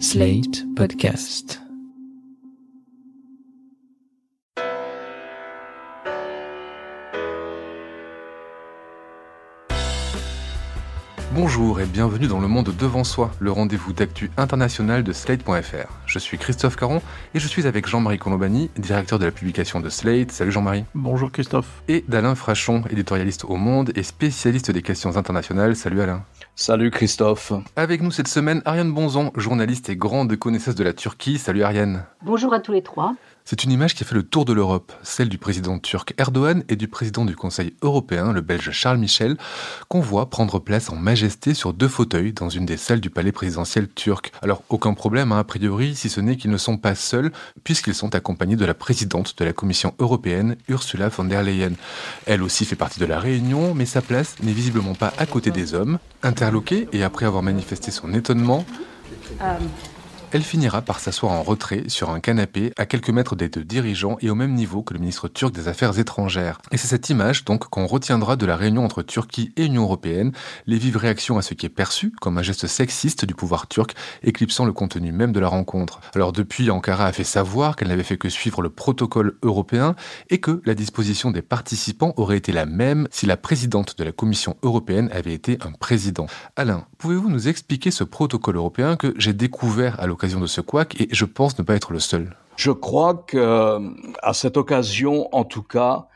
Slate Podcast. Bonjour et bienvenue dans le monde devant soi, le rendez-vous d'actu international de Slate.fr. Je suis Christophe Caron et je suis avec Jean-Marie Colombani, directeur de la publication de Slate. Salut Jean-Marie. Bonjour Christophe. Et d'Alain Frachon, éditorialiste au Monde et spécialiste des questions internationales. Salut Alain. Salut Christophe. Avec nous cette semaine, Ariane Bonzon, journaliste et grande connaisseuse de la Turquie. Salut Ariane. Bonjour à tous les trois. C'est une image qui a fait le tour de l'Europe, celle du président turc Erdogan et du président du Conseil européen, le belge Charles Michel, qu'on voit prendre place en majesté sur deux fauteuils dans une des salles du palais présidentiel turc. Alors aucun problème hein, a priori, si ce n'est qu'ils ne sont pas seuls, puisqu'ils sont accompagnés de la présidente de la Commission européenne, Ursula von der Leyen. Elle aussi fait partie de la réunion, mais sa place n'est visiblement pas à côté des hommes. Interloquée et après avoir manifesté son étonnement, Euh, elle finira par s'asseoir en retrait sur un canapé à quelques mètres des deux dirigeants et au même niveau que le ministre turc des Affaires étrangères. Et c'est cette image donc qu'on retiendra de la réunion entre Turquie et Union européenne, les vives réactions à ce qui est perçu comme un geste sexiste du pouvoir turc, éclipsant le contenu même de la rencontre. Alors depuis, Ankara a fait savoir qu'elle n'avait fait que suivre le protocole européen et que la disposition des participants aurait été la même si la présidente de la Commission européenne avait été un président. Alain, pouvez-vous nous expliquer ce protocole européen que j'ai découvert à l'occasion de ce couac et je pense ne pas être le seul Je crois que à cette occasion, en tout cas,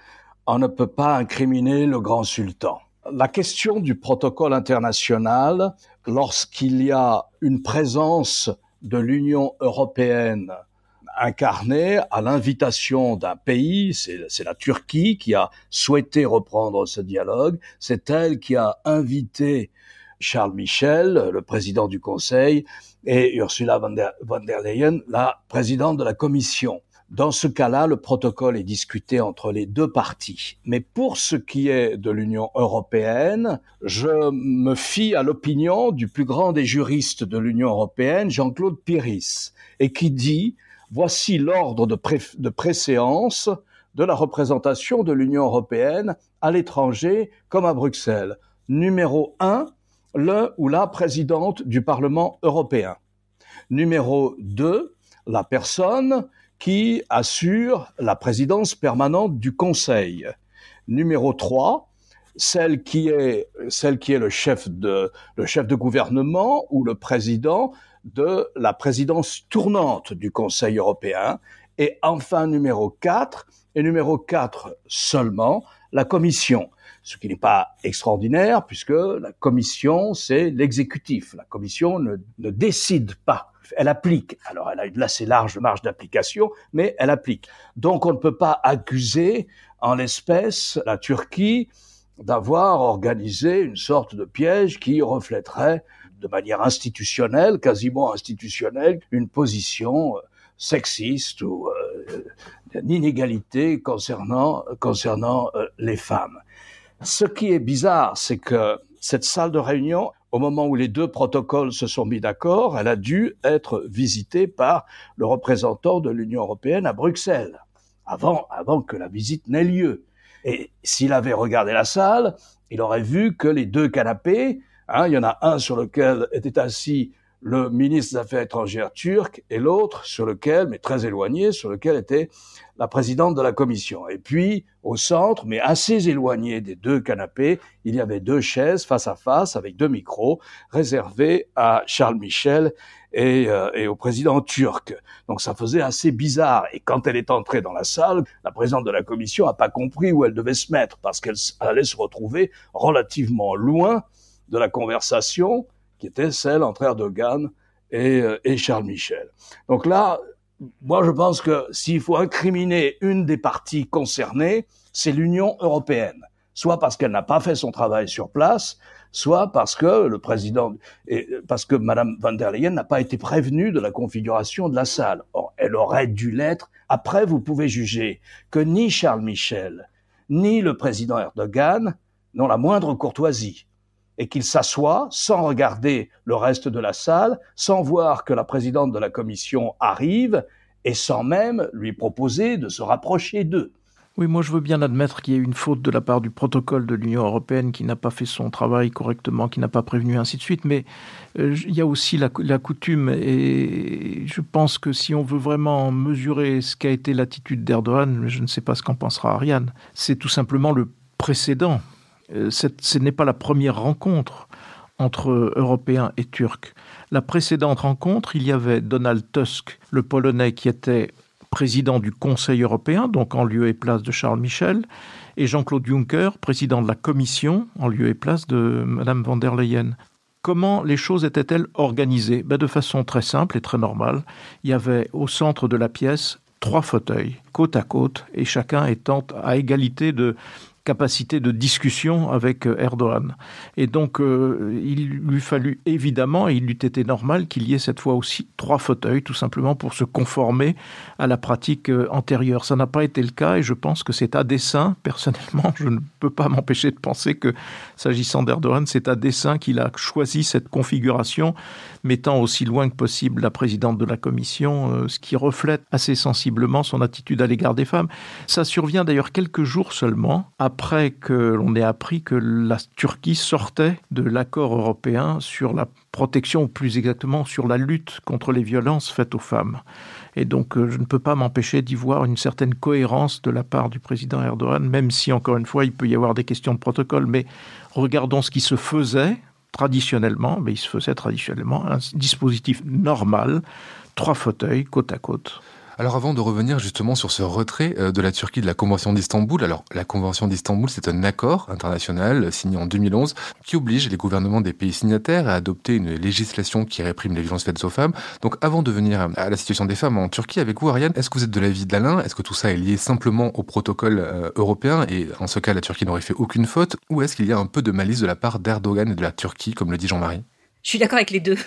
on ne peut pas incriminer le grand sultan. La question du protocole international, lorsqu'il y a une présence de l'Union européenne incarnée à l'invitation d'un pays, c'est la Turquie qui a souhaité reprendre ce dialogue, c'est elle qui a invité Charles Michel, le président du Conseil, et Ursula von der, Leyen, la présidente de la Commission. Dans ce cas-là, le protocole est discuté entre les deux parties. Mais pour ce qui est de l'Union européenne, je me fie à l'opinion du plus grand des juristes de l'Union européenne, Jean-Claude Piris, et qui dit voici l'ordre de, de préséance de la représentation de l'Union européenne à l'étranger comme à Bruxelles. Numéro un, le ou la présidente du Parlement européen. Numéro 2, la personne qui assure la présidence permanente du Conseil. Numéro 3, celle qui est, celle qui est le, chef de, le chef de gouvernement ou le président de la présidence tournante du Conseil européen. Et enfin, numéro 4, et numéro 4 seulement, la Commission ce qui n'est pas extraordinaire puisque la commission, c'est l'exécutif. La commission ne, ne, décide pas, elle applique. Alors elle a une assez large marge d'application, mais elle applique. Donc on ne peut pas accuser en l'espèce la Turquie d'avoir organisé une sorte de piège qui reflèterait de manière institutionnelle, quasiment institutionnelle, une position sexiste ou euh, d'inégalité concernant, concernant euh, les femmes. Ce qui est bizarre, c'est que cette salle de réunion, au moment où les deux protocoles se sont mis d'accord, elle a dû être visitée par le représentant de l'Union européenne à Bruxelles, avant, avant que la visite n'ait lieu. Et s'il avait regardé la salle, il aurait vu que les deux canapés, hein, il y en a un sur lequel était assis le ministre des Affaires étrangères turc et l'autre sur lequel, mais très éloigné, sur lequel était la présidente de la commission. Et puis, au centre, mais assez éloigné des deux canapés, il y avait deux chaises face à face avec deux micros réservés à Charles Michel et, euh, et, au président turc. Donc ça faisait assez bizarre. Et quand elle est entrée dans la salle, la présidente de la commission n'a pas compris où elle devait se mettre parce qu'elle allait se retrouver relativement loin de la conversation qui était celle entre Erdogan et, euh, et Charles Michel. Donc là, moi je pense que s'il faut incriminer une des parties concernées, c'est l'Union européenne, soit parce qu'elle n'a pas fait son travail sur place, soit parce que le président, et parce que Madame van der Leyen n'a pas été prévenue de la configuration de la salle. Or, elle aurait dû l'être. Après, vous pouvez juger que ni Charles Michel, ni le président Erdogan n'ont la moindre courtoisie et qu'il s'assoit sans regarder le reste de la salle, sans voir que la présidente de la commission arrive et sans même lui proposer de se rapprocher d'eux. Oui, moi je veux bien admettre qu'il y a eu une faute de la part du protocole de l'Union européenne qui n'a pas fait son travail correctement, qui n'a pas prévenu, ainsi de suite. Mais euh, il y a aussi la, la, coutume, et je pense que si on veut vraiment mesurer ce qu'a été l'attitude d'Erdogan, je ne sais pas ce qu'en pensera Ariane, c'est tout simplement le précédent. Euh, ce n'est pas la première rencontre entre Européens et Turcs. La précédente rencontre, il y avait Donald Tusk, le Polonais qui était président du Conseil européen, donc en lieu et place de Charles Michel, et Jean-Claude Juncker, président de la Commission, en lieu et place de Mme von der Leyen. Comment les choses étaient-elles organisées? Ben De façon très simple et très normale. Il y avait au centre de la pièce trois fauteuils, côte à côte, et chacun étant à égalité de capacité de discussion avec euh, Erdogan. Et donc, euh, il lui fallut évidemment, et il eût été normal qu'il y ait cette fois aussi trois fauteuils, tout simplement pour se conformer à la pratique euh, antérieure. Ça n'a pas été le cas, et je pense que c'est à dessein, personnellement, je ne peux pas m'empêcher de penser que, s'agissant d'Erdogan, c'est à dessein qu'il a choisi cette configuration, mettant aussi loin que possible la présidente de la Commission, ce qui reflète assez sensiblement son attitude à l'égard des femmes. Ça survient d'ailleurs quelques jours seulement après après que l'on ait appris que la Turquie sortait de l'accord européen sur la protection, ou plus exactement sur la lutte contre les violences faites aux femmes. Et donc euh, je ne peux pas m'empêcher d'y voir une certaine cohérence de la part du président Erdogan, même si encore une fois il peut y avoir des questions de protocole. Mais regardons ce qui se faisait traditionnellement, mais il se faisait traditionnellement un dispositif normal, trois fauteuils côte à côte. Alors avant de revenir justement sur ce retrait euh, de la Turquie de la Convention d'Istanbul, alors la Convention d'Istanbul c'est un accord international signé en 2011 qui oblige les gouvernements des pays signataires à adopter une législation qui réprime les violences faites aux femmes. Donc avant de venir à la situation des femmes en Turquie avec vous Ariane, est-ce que vous êtes de l'avis d'Alain Est-ce que tout ça est lié simplement au protocole euh, européen? Et en ce cas la Turquie n'aurait fait aucune faute? Ou est-ce qu'il y a un peu de malice de la part d'Erdogan et de la Turquie comme le dit Jean-Marie? Je suis d'accord avec les deux.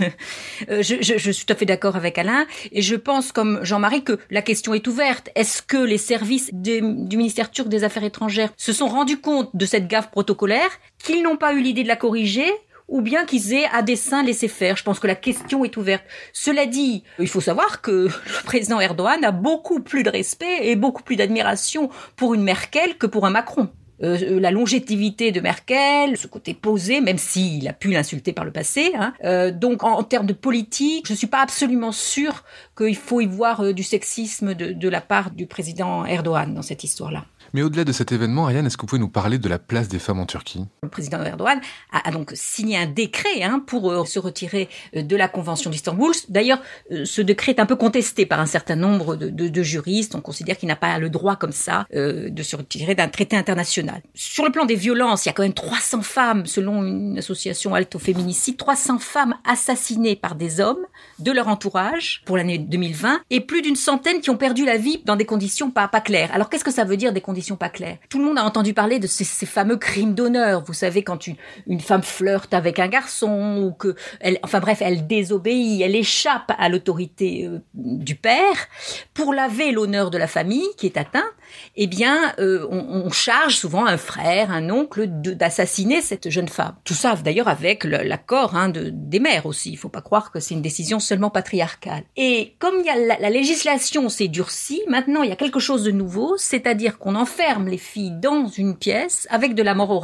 Euh, je, je, je, suis tout à fait d'accord avec Alain et je pense, comme Jean-Marie, que la question est ouverte. Est-ce que les services du ministère turc des Affaires étrangères se sont rendus compte de cette gaffe protocolaire, qu'ils n'ont pas eu l'idée de la corriger ou bien qu'ils aient à dessein laissé faire? Je pense que la question est ouverte. Cela dit, il faut savoir que le président Erdogan a beaucoup plus de respect et beaucoup plus d'admiration pour une Merkel que pour un Macron. Euh, la longévité de Merkel, ce côté posé, même s'il a pu l'insulter par le passé. Hein. Euh, donc en, termes de politique, je suis pas absolument sûre qu'il faut y voir euh, du sexisme de, de la part du président Erdogan dans cette histoire-là. Mais au-delà de cet événement, Ariane, est-ce que vous pouvez nous parler de la place des femmes en Turquie? Le président Erdogan a, donc signé un décret hein, pour euh, se retirer euh, de la Convention d'Istanbul. D'ailleurs, euh, ce décret est un peu contesté par un certain nombre de, juristes. On considère qu'il n'a pas le droit comme ça de se retirer d'un traité international. Sur le plan des violences, il y a quand même 300 femmes, selon une association Alto Féminicide, 300 femmes assassinées par des hommes de leur entourage pour l'année 2020 et plus d'une centaine qui ont perdu la vie dans des conditions pas, pas claires. Alors qu'est-ce que ça veut dire des conditions pas claires. Tout le monde a entendu parler de ces, fameux crimes d'honneur. Vous savez, quand une, une, femme flirte avec un garçon ou que, elle, enfin bref, elle désobéit, elle échappe à l'autorité euh, du père pour laver l'honneur de la famille qui est atteint. Eh bien, euh, on, charge souvent un frère, un oncle d'assassiner cette jeune femme. Tout ça, d'ailleurs, avec l'accord hein, de, des mères aussi. Il faut pas croire que c'est une décision seulement patriarcale. Et comme y a la, la législation s'est durcie, maintenant il y a quelque chose de nouveau, c'est-à-dire qu'on en enferme les filles dans une pièce avec de la mort au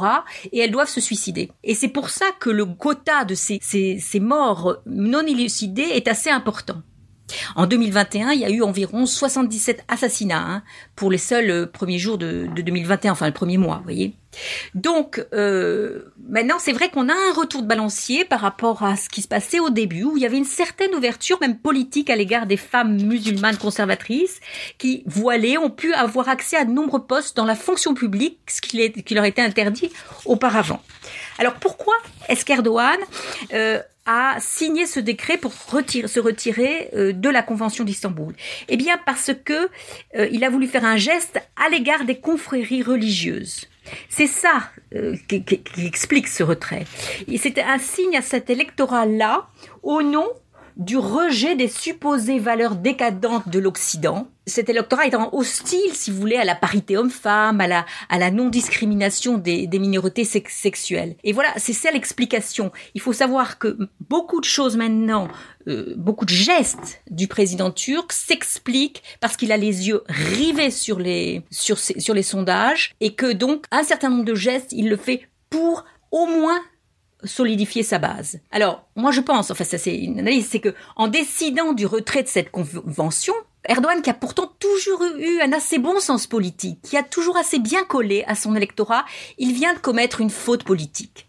et elles doivent se suicider. Et c'est pour ça que le quota de ces, ces, ces morts non élucidées est assez important. En 2021, il y a eu environ 77 assassinats hein, pour les seuls euh, premiers jours de, de, 2021, enfin le premier mois, vous voyez. Donc euh, maintenant, c'est vrai qu'on a un retour de balancier par rapport à ce qui se passait au début, où il y avait une certaine ouverture, même politique, à l'égard des femmes musulmanes conservatrices qui, voilées, ont pu avoir accès à de nombreux postes dans la fonction publique, ce qui, qui leur était interdit auparavant. Alors pourquoi est-ce qu'Erdogan euh, a signé ce décret pour se retirer euh, de la Convention d'Istanbul Eh bien parce que euh, il a voulu faire un geste à l'égard des confréries religieuses. C'est ça euh, qui, qui, explique ce retrait. Et c'était un signe à cet électorat-là au nom du rejet des supposées valeurs décadentes de l'Occident. Cet électorat étant hostile, si vous voulez, à la parité homme-femme, à la, à la non-discrimination des, des minorités sexuelles. Et voilà, c'est ça l'explication. Il faut savoir que beaucoup de choses maintenant, euh, beaucoup de gestes du président turc s'expliquent parce qu'il a les yeux rivés sur les, sur, sur les sondages et que donc un certain nombre de gestes, il le fait pour au moins solidifier sa base. Alors, moi je pense, enfin ça c'est une analyse, c'est que en décidant du retrait de cette convention, Erdogan, qui a pourtant toujours eu un assez bon sens politique, qui a toujours assez bien collé à son électorat, il vient de commettre une faute politique.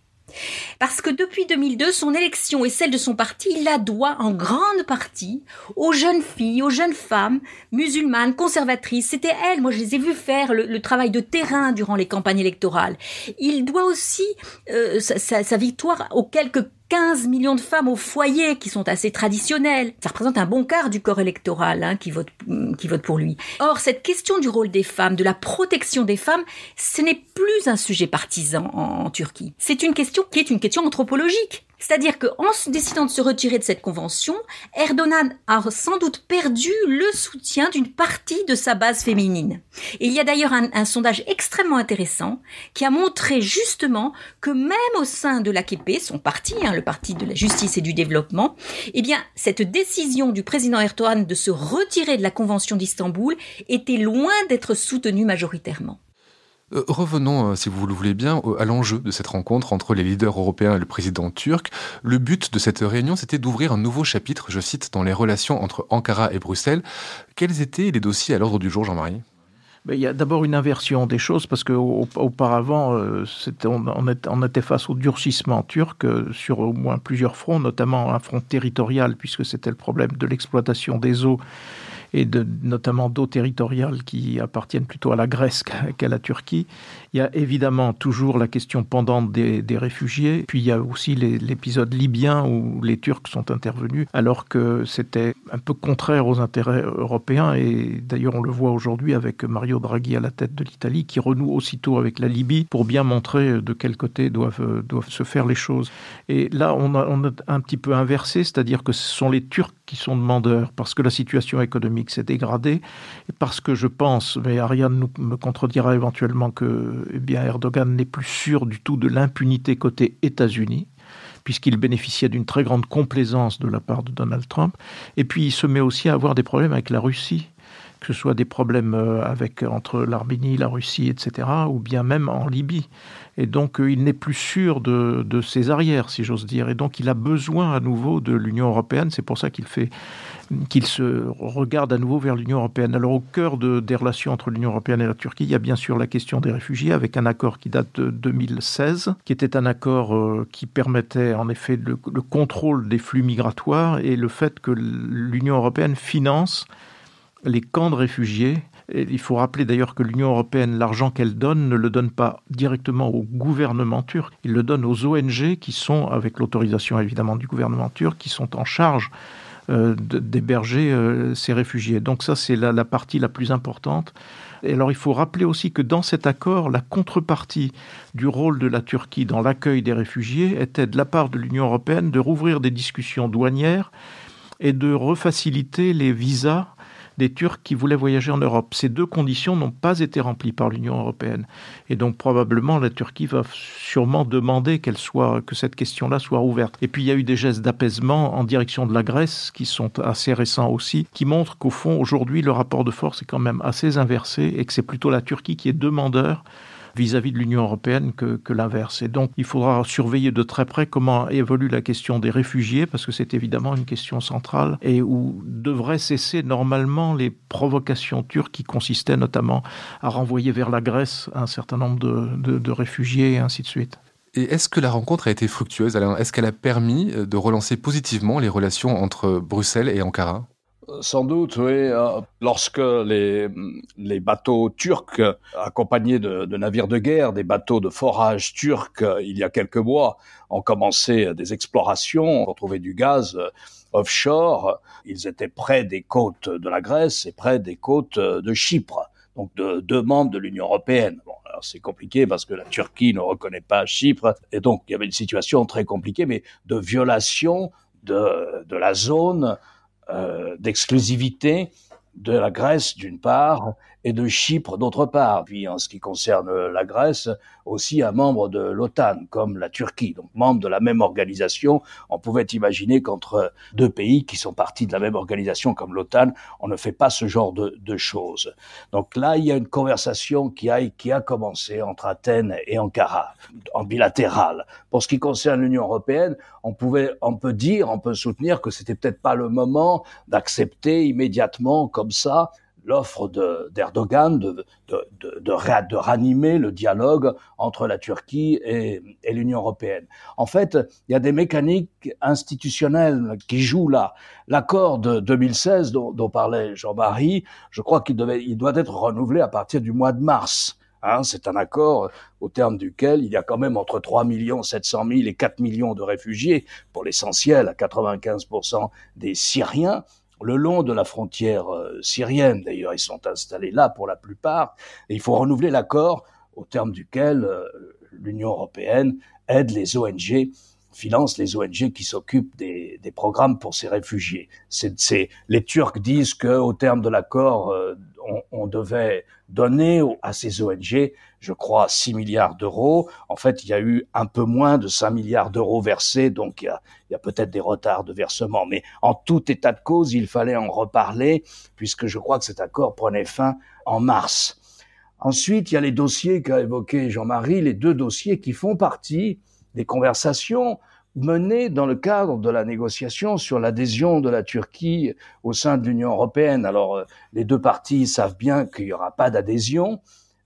Parce que depuis 2002, son élection et celle de son parti, il la doit en grande partie aux jeunes filles, aux jeunes femmes musulmanes, conservatrices. C'était elles, moi je les ai vues faire le, travail de terrain durant les campagnes électorales. Il doit aussi euh, sa, sa victoire aux quelques 15 millions de femmes au foyer qui sont assez traditionnelles. Ça représente un bon quart du corps électoral hein, qui, vote, qui vote pour lui. Or, cette question du rôle des femmes, de la protection des femmes, ce n'est plus un sujet partisan en Turquie. C'est une question qui est une question anthropologique. C'est-à-dire qu'en décidant de se retirer de cette convention, Erdogan a sans doute perdu le soutien d'une partie de sa base féminine. Et il y a d'ailleurs un, sondage extrêmement intéressant qui a montré justement que même au sein de l'AKP, son parti, hein, le parti de la justice et du développement, eh bien, cette décision du président Erdogan de se retirer de la convention d'Istanbul était loin d'être soutenue majoritairement. Euh, revenons, euh, si vous le voulez bien, à l'enjeu de cette rencontre entre les leaders européens et le président turc. Le but de cette réunion, c'était d'ouvrir un nouveau chapitre, je cite, dans les relations entre Ankara et Bruxelles. Quels étaient les dossiers à l'ordre du jour, Jean-Marie? Il y a d'abord une inversion des choses parce qu'auparavant, euh, on, était face au durcissement turc sur au moins plusieurs fronts, notamment un front territorial puisque c'était le problème de l'exploitation des eaux et de, notamment d'eau territoriale qui appartiennent plutôt à la Grèce qu'à la Turquie. Il y a évidemment toujours la question pendante des, réfugiés, puis il y a aussi l'épisode libyen où les Turcs sont intervenus alors que c'était un peu contraire aux intérêts européens et d'ailleurs on le voit aujourd'hui avec Mario Draghi à la tête de l'Italie qui renoue aussitôt avec la Libye pour bien montrer de quel côté doivent, se faire les choses. Et là on a, on a un petit peu inversé, c'est-à-dire que ce sont les Turcs qui sont demandeurs parce que la situation économique s'est dégradée et parce que je pense, mais Ariane nous, me contredira éventuellement que eh bien, Erdogan n'est plus sûr du tout de l'impunité côté États-Unis puisqu'il bénéficiait d'une très grande complaisance de la part de Donald Trump. Et puis il se met aussi à avoir des problèmes avec la Russie que ce soit des problèmes euh, avec, entre l'Arménie, la Russie, etc., ou bien même en Libye. Et donc, euh, il n'est plus sûr de, de, ses arrières, si j'ose dire. Et donc, il a besoin à nouveau de l'Union européenne. C'est pour ça qu'il fait qu'il se regarde à nouveau vers l'Union européenne. Alors, au cœur de, des relations entre l'Union européenne et la Turquie, il y a bien sûr la question des réfugiés, avec un accord qui date de 2016, qui était un accord euh, qui permettait en effet le, le contrôle des flux migratoires et le fait que l'Union européenne finance les camps de réfugiés. il faut rappeler d'ailleurs que l'Union européenne, l'argent qu'elle donne, ne le donne pas directement au gouvernement turc, il le donne aux ONG qui sont, avec l'autorisation évidemment du gouvernement turc, qui sont en charge d'héberger euh, ces réfugiés. Donc ça, c'est la, la, partie la plus importante. Et alors il faut rappeler aussi que dans cet accord, la contrepartie du rôle de la Turquie dans l'accueil des réfugiés était de la part de l'Union européenne de rouvrir des discussions douanières et de refaciliter les visas des Turcs qui voulaient voyager en Europe. Ces deux conditions n'ont pas été remplies par l'Union européenne. Et donc probablement la Turquie va sûrement demander qu'elle soit, que cette question-là soit ouverte. Et puis il y a eu des gestes d'apaisement en direction de la Grèce qui sont assez récents aussi, qui montrent qu'au fond aujourd'hui le rapport de force est quand même assez inversé et que c'est plutôt la Turquie qui est demandeur vis-à-vis de l'Union européenne que, l'inverse. Et donc, il faudra surveiller de très près comment évolue la question des réfugiés, parce que c'est évidemment une question centrale, et où devraient cesser normalement les provocations turques qui consistaient notamment à renvoyer vers la Grèce un certain nombre de, de, réfugiés et ainsi de suite. Et est-ce que la rencontre a été fructueuse Est-ce qu'elle a permis de relancer positivement les relations entre Bruxelles et Ankara? Sans doute, oui. Euh, lorsque les, bateaux turcs, accompagnés de, navires de guerre, des bateaux de forage turcs, il y a quelques mois, ont commencé des explorations pour trouver du gaz euh, offshore, ils étaient près des côtes de la Grèce et près des côtes de Chypre, donc de demande de l'Union européenne. C'est compliqué parce que la Turquie ne reconnaît pas Chypre, et donc il y avait une situation très compliquée, mais de violation de, la zone d'exclusivité de la Grèce d'une part et de Chypre d'autre part. Puis en ce qui concerne la Grèce, aussi un membre de l'OTAN comme la Turquie, donc membre de la même organisation. On pouvait imaginer qu'entre deux pays qui sont partis de la même organisation comme l'OTAN, on ne fait pas ce genre de, de, choses. Donc là, il y a une conversation qui a, qui a commencé entre Athènes et Ankara, en bilatéral. Pour ce qui concerne l'Union européenne, on pouvait, on peut dire, on peut soutenir que c'était peut-être pas le moment d'accepter immédiatement comme ça l'offre d'Erdogan de, de, de, de, ranimer le dialogue entre la Turquie et, et l'Union européenne. En fait, il y a des mécaniques institutionnelles qui jouent là. L'accord de 2016 dont, dont parlait Jean-Marie, je crois qu'il il doit être renouvelé à partir du mois de mars. Hein, c'est un accord au terme duquel il y a quand même entre 3 millions 700 000 et 4 millions de réfugiés, pour l'essentiel à 95% des Syriens, le long de la frontière euh, syrienne. D'ailleurs, ils sont installés là pour la plupart. Et il faut renouveler l'accord au terme duquel euh, l'Union européenne aide les ONG finance les ONG qui s'occupent des, programmes pour ces réfugiés. Les Turcs disent qu'au terme de l'accord, euh, on, on, devait donner à ces ONG, je crois, 6 milliards d'euros. En fait, il y a eu un peu moins de 5 milliards d'euros versés, donc il y a, il y a peut-être des retards de versement. Mais en tout état de cause, il fallait en reparler, puisque je crois que cet accord prenait fin en mars. Ensuite, il y a les dossiers qu'a évoqué Jean-Marie, les deux dossiers qui font partie des conversations menées dans le cadre de la négociation sur l'adhésion de la Turquie au sein de l'Union européenne. Alors, euh, les deux parties savent bien qu'il n'y aura pas d'adhésion,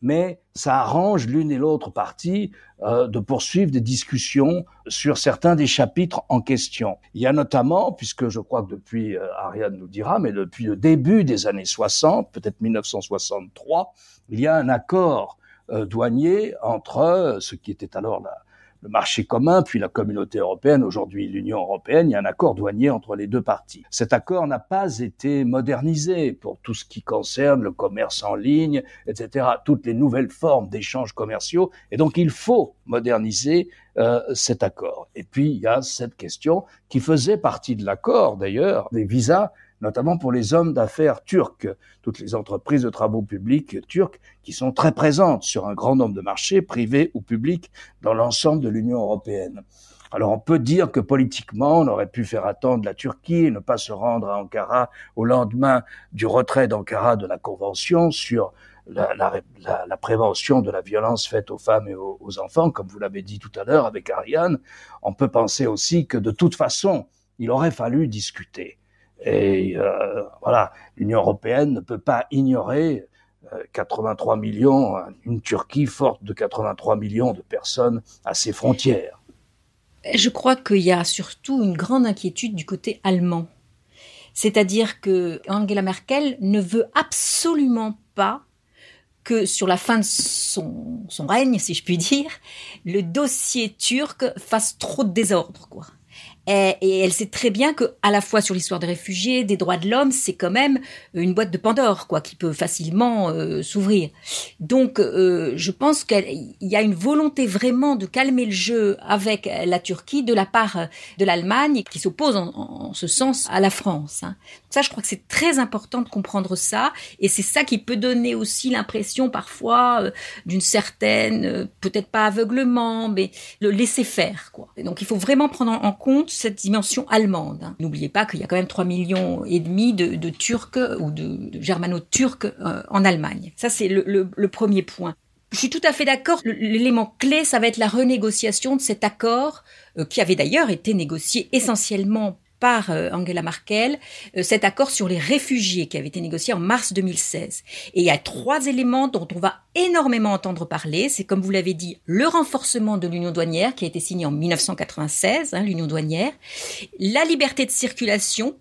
mais ça arrange l'une et l'autre partie euh, de poursuivre des discussions sur certains des chapitres en question. Il y a notamment, puisque je crois que depuis, euh, Ariane nous dira, mais depuis le début des années 60, peut-être 1963, il y a un accord euh, douanier entre ce qui était alors la, le marché commun, puis la communauté européenne, aujourd'hui l'Union européenne, il y a un accord douanier entre les deux parties. Cet accord n'a pas été modernisé pour tout ce qui concerne le commerce en ligne, etc., toutes les nouvelles formes d'échanges commerciaux, et donc il faut moderniser euh, cet accord. Et puis il y a cette question qui faisait partie de l'accord d'ailleurs, des visas notamment pour les hommes d'affaires turcs, toutes les entreprises de travaux publics turques qui sont très présentes sur un grand nombre de marchés, privés ou publics, dans l'ensemble de l'Union européenne. Alors on peut dire que politiquement, on aurait pu faire attendre la Turquie et ne pas se rendre à Ankara au lendemain du retrait d'Ankara de la Convention sur la, prévention de la violence faite aux femmes et aux enfants, comme vous l'avez dit tout à l'heure avec Ariane. On peut penser aussi que de toute façon, il aurait fallu discuter. Et euh, voilà, l'Union européenne ne peut pas ignorer 83 euh, millions, une Turquie forte de 83 millions de personnes à ses frontières. Je crois qu'il y a surtout une grande inquiétude du côté allemand. C'est-à-dire que Angela Merkel ne veut absolument pas que sur la fin de son, son règne, si je puis dire, le dossier turc fasse trop de désordre, quoi. Et, elle sait très bien que, à la fois sur l'histoire des réfugiés, des droits de l'homme, c'est quand même une boîte de Pandore, quoi, qui peut facilement euh, s'ouvrir. Donc, euh, je pense qu'il y a une volonté vraiment de calmer le jeu avec la Turquie de la part de l'Allemagne, qui s'oppose en, ce sens à la France. Hein. Ça, je crois que c'est très important de comprendre ça, et c'est ça qui peut donner aussi l'impression parfois euh, d'une certaine, peut-être pas aveuglement, mais le laisser faire, quoi. Donc, il faut vraiment prendre en compte cette dimension allemande. Hein. N'oubliez pas qu'il y a quand même 3 millions et demi de, Turcs ou de, germano-turcs euh, en Allemagne. Ça, c'est le premier point. Je suis tout à fait d'accord. L'élément clé, ça va être la renégociation de cet accord, euh, qui avait d'ailleurs été négocié essentiellement par euh, Angela Merkel euh, cet accord sur les réfugiés qui avait été négocié en mars 2016. Et il y a trois éléments dont on va énormément entendre parler. C'est comme vous l'avez dit, le renforcement de l'union douanière qui a été signé en 1996, hein, l'union douanière, la liberté de circulation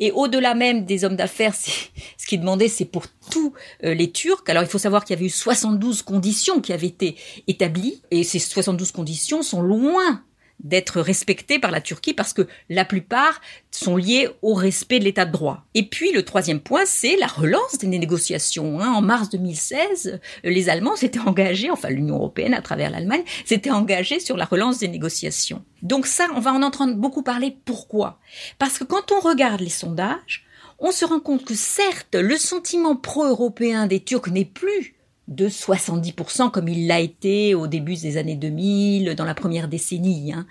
et au-delà même des hommes d'affaires, ce qui demandé, c'est pour tous euh, les Turcs. Alors il faut savoir qu'il y avait eu 72 conditions qui avaient été établies, et ces 72 conditions sont loin d'être respectés par la Turquie parce que la plupart sont liés au respect de l'état de droit. Et puis le troisième point, c'est la relance des négociations. Hein. En mars 2016, les Allemands s'étaient engagés, enfin l'Union européenne à travers l'Allemagne, s'était engagée sur la relance des négociations. Donc ça, on va en entendre beaucoup parler. Pourquoi? Parce que quand on regarde les sondages, on se rend compte que certes, le sentiment pro-européen des Turcs n'est plus de 70% comme il l'a été au début des années 2000, dans la première décennie, hein.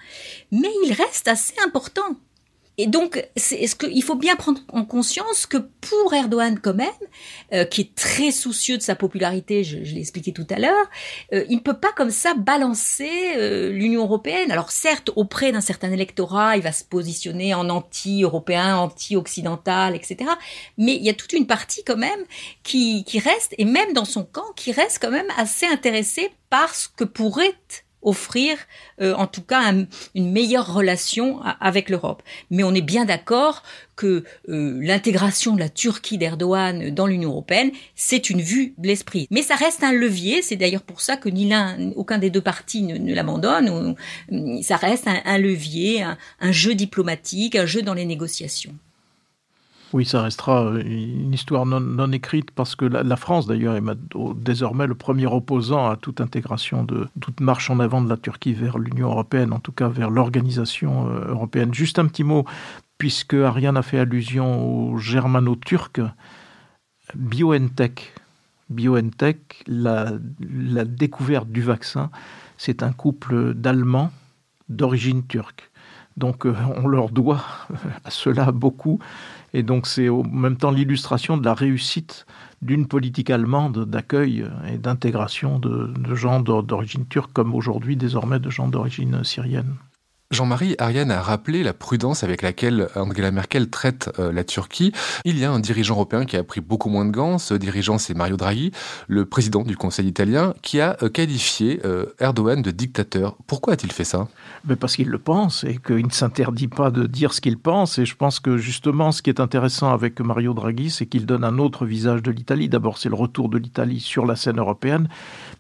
mais il reste assez important. Et donc, c'est ce faut bien prendre en conscience que pour Erdogan quand même, euh, qui est très soucieux de sa popularité, je, l'ai expliqué tout à l'heure, euh, il ne peut pas comme ça balancer euh, l'Union européenne. Alors certes, auprès d'un certain électorat, il va se positionner en anti-européen, anti-occidental, etc. Mais il y a toute une partie quand même qui, qui reste, et même dans son camp, qui reste quand même assez intéressée par ce que pourrait offrir euh, en tout cas une meilleure relation avec l'Europe. Mais on est bien d'accord que euh, l'intégration de la Turquie d'Erdogan dans l'Union européenne, c'est une vue de l'esprit. Mais ça reste un levier, c'est d'ailleurs pour ça que ni l'un, aucun des deux partis ne, l'abandonne, ça reste un, levier, un jeu diplomatique, un jeu dans les négociations. Oui, ça restera euh, une histoire non, écrite parce que la, France, d'ailleurs, est désormais le premier opposant à toute intégration, de toute marche en avant de la Turquie vers l'Union européenne, en tout cas vers l'organisation euh, européenne. Juste un petit mot, puisque Ariane a fait allusion aux germano-turcs, BioNTech, BioNTech, la, la découverte du vaccin, c'est un couple d'Allemands d'origine turque. Donc euh, on leur doit à cela beaucoup. Et donc c'est en même temps l'illustration de la réussite d'une politique allemande d'accueil et d'intégration de, gens d'origine turque comme aujourd'hui désormais de gens d'origine syrienne. Jean-Marie, Ariane a rappelé la prudence avec laquelle Angela Merkel traite euh, la Turquie. Il y a un dirigeant européen qui a pris beaucoup moins de gants. Ce dirigeant, c'est Mario Draghi, le président du Conseil italien, qui a euh, qualifié euh, Erdogan de dictateur. Pourquoi a-t-il fait ça? Mais Parce qu'il le pense et qu'il ne s'interdit pas de dire ce qu'il pense. Et je pense que justement, ce qui est intéressant avec Mario Draghi, c'est qu'il donne un autre visage de l'Italie. D'abord, c'est le retour de l'Italie sur la scène européenne,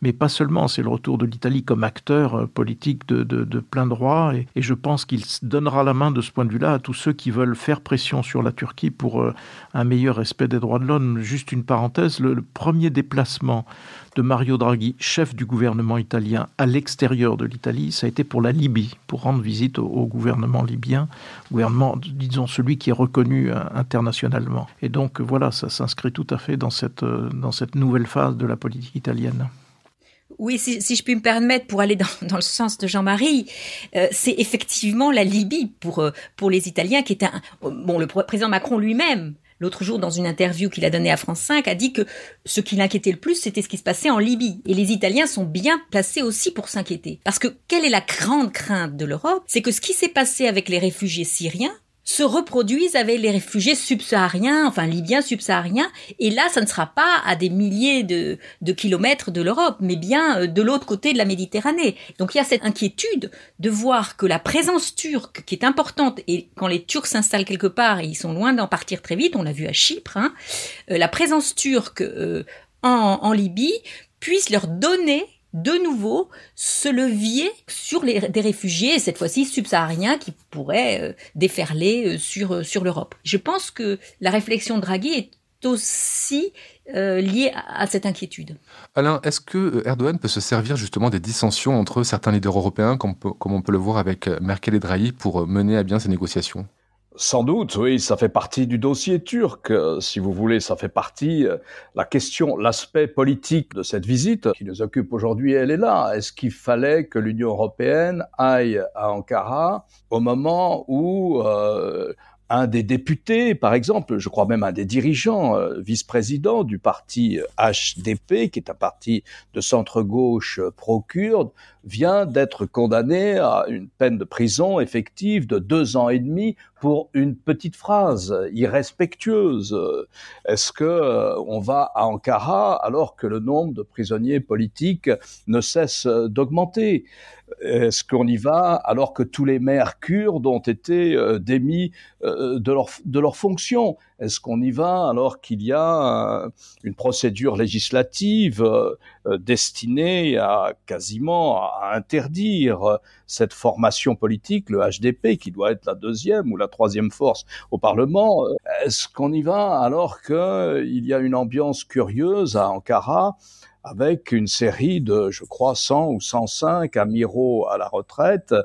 mais pas seulement. C'est le retour de l'Italie comme acteur politique de, plein droit. Et je pense qu'il donnera la main de ce point de vue-là à tous ceux qui veulent faire pression sur la Turquie pour euh, un meilleur respect des droits de l'homme. Juste une parenthèse, le, premier déplacement de Mario Draghi, chef du gouvernement italien, à l'extérieur de l'Italie, ça a été pour la Libye, pour rendre visite au, gouvernement libyen, gouvernement, disons, celui qui est reconnu euh, internationalement. Et donc voilà, ça s'inscrit tout à fait dans cette, euh, dans cette nouvelle phase de la politique italienne. Oui, si, je puis me permettre, pour aller dans, le sens de Jean-Marie, euh, c'est effectivement la Libye pour euh, pour les Italiens, qui est un bon. Le président Macron lui-même, l'autre jour, dans une interview qu'il a donnée à France 5, a dit que ce qui l'inquiétait le plus, c'était ce qui se passait en Libye. Et les Italiens sont bien placés aussi pour s'inquiéter, parce que quelle est la grande crainte de l'Europe, c'est que ce qui s'est passé avec les réfugiés syriens se reproduisent avec les réfugiés subsahariens, enfin libyens subsahariens, et là, ça ne sera pas à des milliers de, kilomètres de l'Europe, mais bien euh, de l'autre côté de la Méditerranée. Donc il y a cette inquiétude de voir que la présence turque, qui est importante, et quand les Turcs s'installent quelque part, et ils sont loin d'en partir très vite, on l'a vu à Chypre, hein, euh, la présence turque euh, en, en Libye puisse leur donner de nouveau ce levier sur des réfugiés, cette fois-ci subsahariens, qui pourraient euh, déferler euh, sur, euh, sur l'Europe. Je pense que la réflexion de Draghi est aussi liée à, cette inquiétude. Alain, est-ce que Erdogan peut se servir justement des dissensions entre certains leaders européens, comme, comme on peut le voir avec Merkel et Draghi, pour mener à bien ces négociations? Sans doute, oui, ça fait partie du dossier turc, euh, si vous voulez, ça fait partie. Euh, la question, l'aspect politique de cette visite qui nous occupe aujourd'hui, elle est là. Est-ce qu'il fallait que l'Union européenne aille à Ankara au moment où euh, un des députés, par exemple, je crois même un des dirigeants, euh, vice-président du parti HDP, qui est un parti de centre-gauche pro-kurde, vient d'être condamné à une peine de prison effective de deux ans et demi pour une petite phrase irrespectueuse. Est-ce que euh, on va à Ankara alors que le nombre de prisonniers politiques ne cesse d'augmenter? Est-ce qu'on y va alors que tous les maires kurdes ont été euh, démis euh, de leur, de leur fonction? Est-ce qu'on y va alors qu'il y a une procédure législative destinée à quasiment à interdire cette formation politique, le HDP, qui doit être la deuxième ou la troisième force au Parlement. Est-ce qu'on y va alors qu'il y a une ambiance curieuse à Ankara avec une série de, je crois, 100 ou 105 amiraux à la retraite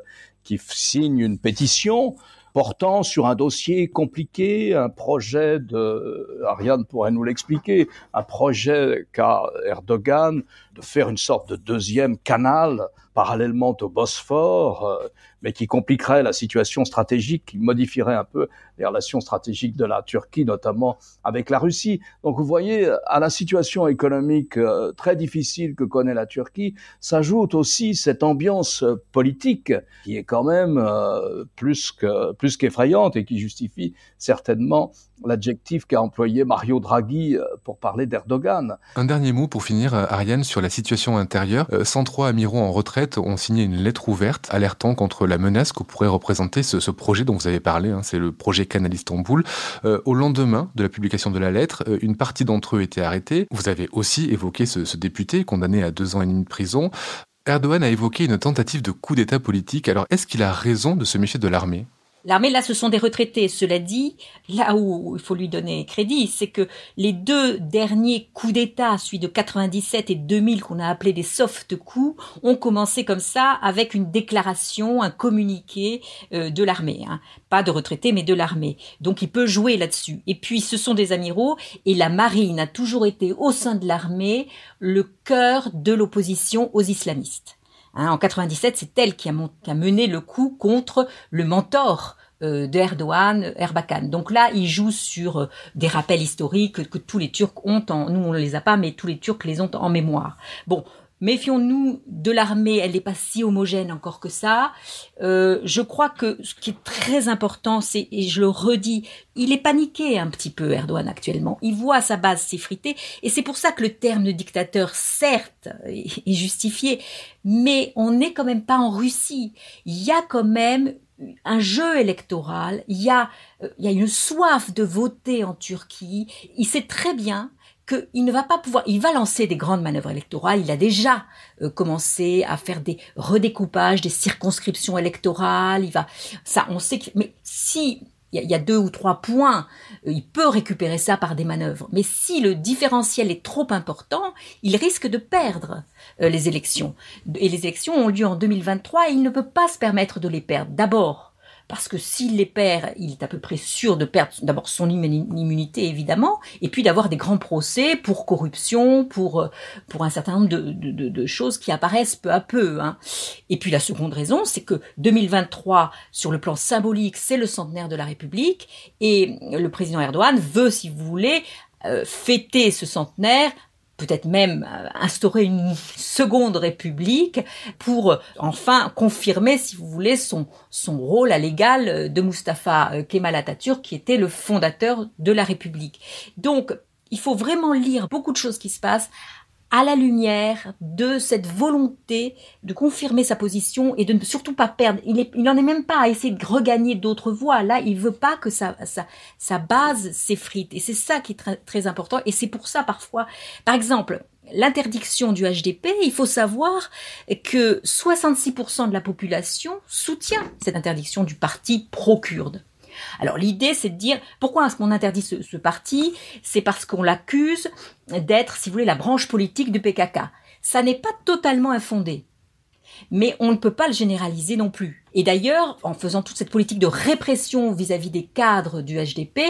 qui signent une pétition portant sur un dossier compliqué, un projet de, Ariane pourrait nous l'expliquer, un projet qu'a Erdogan de faire une sorte de deuxième canal parallèlement au Bosphore, euh, mais qui compliquerait la situation stratégique, qui modifierait un peu les relations stratégiques de la Turquie, notamment avec la Russie. Donc vous voyez, à la situation économique euh, très difficile que connaît la Turquie, s'ajoute aussi cette ambiance politique qui est quand même euh, plus que plus qu'effrayante et qui justifie certainement l'adjectif qu'a employé Mario Draghi pour parler d'Erdogan. Un dernier mot pour finir, Ariane, sur situation intérieure. 103 euh, amiraux en retraite ont signé une lettre ouverte alertant contre la menace que pourrait représenter ce, projet dont vous avez parlé, hein, c'est le projet Canal Istanbul. au lendemain de la publication de la lettre, une partie d'entre eux était arrêtés. Vous avez aussi évoqué ce député condamné à deux ans et demi de prison. Erdogan a évoqué une tentative de coup d'État politique. Alors, est-ce qu'il a raison de se méfier de l'armée? L'armée, là, ce sont des retraités. Cela dit, là où il faut lui donner crédit, c'est que les deux derniers coups d'État, celui de 97 et 2000, qu'on a appelé des soft coups, ont commencé comme ça, avec une déclaration, un communiqué euh, de l'armée. Hein. Pas de retraités, mais de l'armée. Donc il peut jouer là-dessus. Et puis, ce sont des amiraux, et la marine a toujours été, au sein de l'armée, le cœur de l'opposition aux islamistes. Hein, en 97, c'est elle qui a, mené le coup contre le mentor euh, d'Erdogan, Erbakan. Donc là, il joue sur euh, des rappels historiques que, tous les Turcs ont en, nous on ne les a pas, mais tous les Turcs les ont en mémoire. Bon, Méfions-nous de l'armée, elle n'est pas si homogène encore que ça. Euh, je crois que ce qui est très important, c'est, et je le redis, il est paniqué un petit peu, Erdogan, actuellement. Il voit sa base s'effriter, et c'est pour ça que le terme de dictateur, certes, est justifié, mais on n'est quand même pas en Russie. Il y a quand même un jeu électoral, il y a, euh, il y a une soif de voter en Turquie. Il sait très bien qu'il ne va pas pouvoir, il va lancer des grandes manœuvres électorales, il a déjà euh, commencé à faire des redécoupages des circonscriptions électorales, il va, ça, on sait que, mais si il y, a deux ou trois points, euh, il peut récupérer ça par des manœuvres. Mais si le différentiel est trop important, il risque de perdre euh, les élections. Et les élections ont lieu en 2023 et il ne peut pas se permettre de les perdre. D'abord, parce que s'il les perd, il est à peu près sûr de perdre d'abord son immunité évidemment, et puis d'avoir des grands procès pour corruption, pour euh, pour un certain nombre de, de, de choses qui apparaissent peu à peu. Hein. Et puis la seconde raison, c'est que 2023, sur le plan symbolique, c'est le centenaire de la République, et le président Erdogan veut, si vous voulez, euh, fêter ce centenaire peut-être même euh, instaurer une seconde république pour euh, enfin confirmer, si vous voulez, son, son rôle à l'égal euh, de Mustafa Kemal Atatürk, qui était le fondateur de la République. Donc, il faut vraiment lire beaucoup de choses qui se passent à la lumière de cette volonté de confirmer sa position et de ne surtout pas perdre. Il, n'en est même pas à essayer de regagner d'autres voies. Là, il veut pas que sa base s'effrite. Et c'est ça qui est très, très important. Et c'est pour ça, parfois, par exemple, l'interdiction du HDP, il faut savoir que 66% de la population soutient cette interdiction du parti pro-kurde. Alors l'idée, c'est de dire pourquoi est-ce qu'on interdit ce, parti? C'est parce qu'on l'accuse d'être, si vous voulez, la branche politique du PKK. Ça n'est pas totalement infondé. Mais on ne peut pas le généraliser non plus. Et d'ailleurs, en faisant toute cette politique de répression vis-à-vis des cadres du HDP,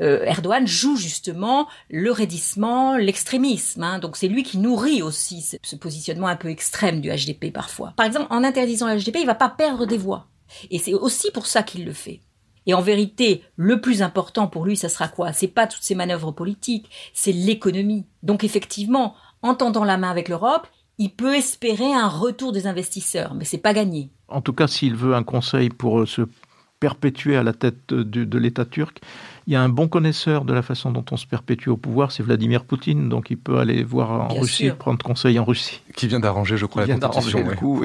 euh, Erdogan joue justement le raidissement, l'extrémisme. Hein. Donc c'est lui qui nourrit aussi ce, positionnement un peu extrême du HDP parfois. Par exemple, en interdisant le HDP, il va pas perdre des voix. Et c'est aussi pour ça qu'il le fait. Et en vérité, le plus important pour lui, ça sera quoi? C'est pas toutes ces manœuvres politiques, c'est l'économie. Donc effectivement, en tendant la main avec l'Europe, il peut espérer un retour des investisseurs, mais c'est pas gagné. En tout cas, s'il veut un conseil pour euh, se perpétuer à la tête de, l'État turc, il y a un bon connaisseur de la façon dont on se perpétue au pouvoir, c'est Vladimir Poutine, donc il peut aller voir en Russie, prendre conseil en Russie. Qui vient d'arranger, je crois, la constitution. Le coup,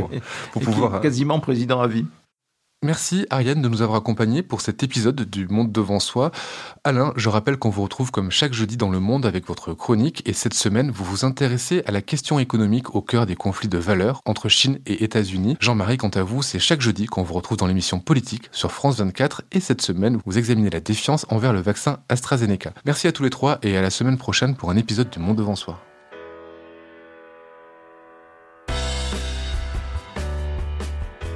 pour, pouvoir... quasiment président à vie. Merci Ariane de nous avoir accompagnés pour cet épisode du Monde devant soi. Alain, je rappelle qu'on vous retrouve comme chaque jeudi dans le monde avec votre chronique et cette semaine vous vous intéressez à la question économique au cœur des conflits de valeurs entre Chine et États-Unis. Jean-Marie, quant à vous, c'est chaque jeudi qu'on vous retrouve dans l'émission politique sur France 24 et cette semaine vous examinez la défiance envers le vaccin AstraZeneca. Merci à tous les trois et à la semaine prochaine pour un épisode du Monde devant soi.